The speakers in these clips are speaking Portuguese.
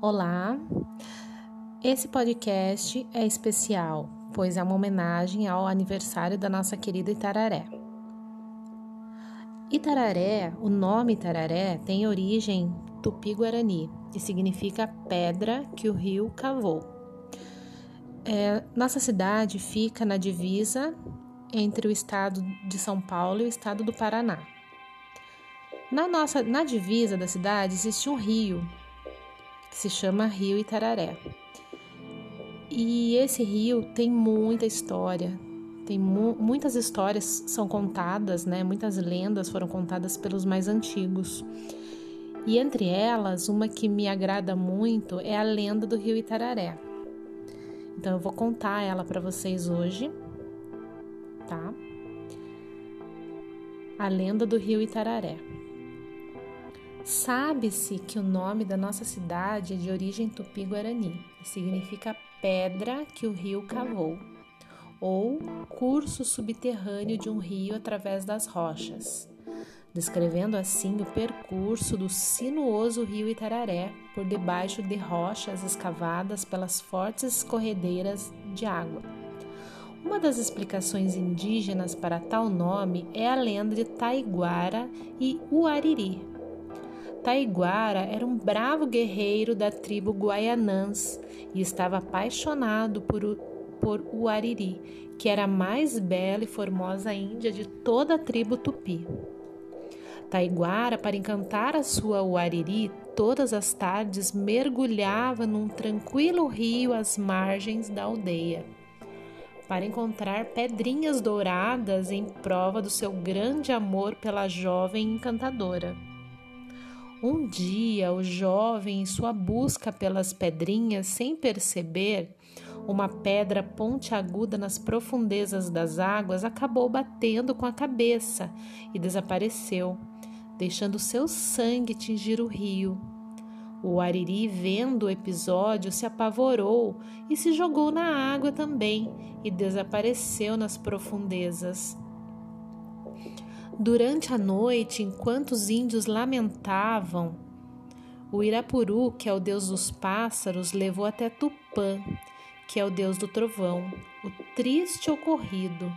Olá, esse podcast é especial, pois é uma homenagem ao aniversário da nossa querida Itararé. Itararé, o nome Itararé tem origem tupi-guarani e significa pedra que o rio cavou. É, nossa cidade fica na divisa entre o estado de São Paulo e o estado do Paraná. Na nossa na divisa da cidade existe um rio que se chama Rio Itararé. E esse rio tem muita história, tem mu muitas histórias são contadas, né? Muitas lendas foram contadas pelos mais antigos. E entre elas, uma que me agrada muito é a lenda do Rio Itararé. Então eu vou contar ela para vocês hoje, tá? A lenda do Rio Itararé. Sabe-se que o nome da nossa cidade é de origem tupi-guarani e significa pedra que o rio cavou, ou curso subterrâneo de um rio através das rochas, descrevendo assim o percurso do sinuoso rio Itararé por debaixo de rochas escavadas pelas fortes corredeiras de água. Uma das explicações indígenas para tal nome é a lenda de Taiguara e Uariri, Taiguara era um bravo guerreiro da tribo Guaianãs e estava apaixonado por, por Uariri, que era a mais bela e formosa índia de toda a tribo tupi. Taiguara, para encantar a sua Uariri, todas as tardes mergulhava num tranquilo rio às margens da aldeia, para encontrar pedrinhas douradas em prova do seu grande amor pela jovem encantadora. Um dia, o jovem, em sua busca pelas pedrinhas, sem perceber, uma pedra pontiaguda nas profundezas das águas acabou batendo com a cabeça e desapareceu, deixando seu sangue tingir o rio. O Ariri, vendo o episódio, se apavorou e se jogou na água também e desapareceu nas profundezas. Durante a noite, enquanto os índios lamentavam, o Irapuru, que é o deus dos pássaros, levou até Tupã, que é o deus do trovão, o triste ocorrido.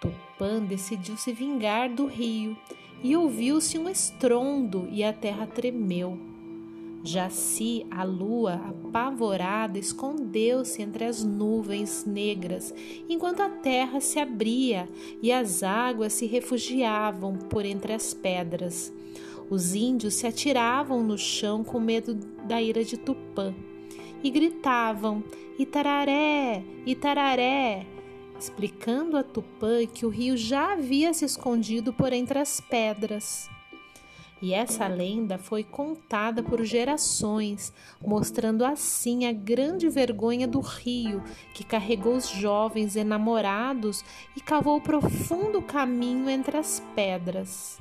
Tupã decidiu se vingar do rio e ouviu-se um estrondo e a terra tremeu. Jaci, a lua, apavorada, escondeu-se entre as nuvens negras, enquanto a terra se abria e as águas se refugiavam por entre as pedras. Os índios se atiravam no chão com medo da ira de Tupã e gritavam: Itararé, Itararé! Explicando a Tupã que o rio já havia se escondido por entre as pedras. E essa lenda foi contada por gerações, mostrando assim a grande vergonha do rio que carregou os jovens enamorados e cavou profundo caminho entre as pedras.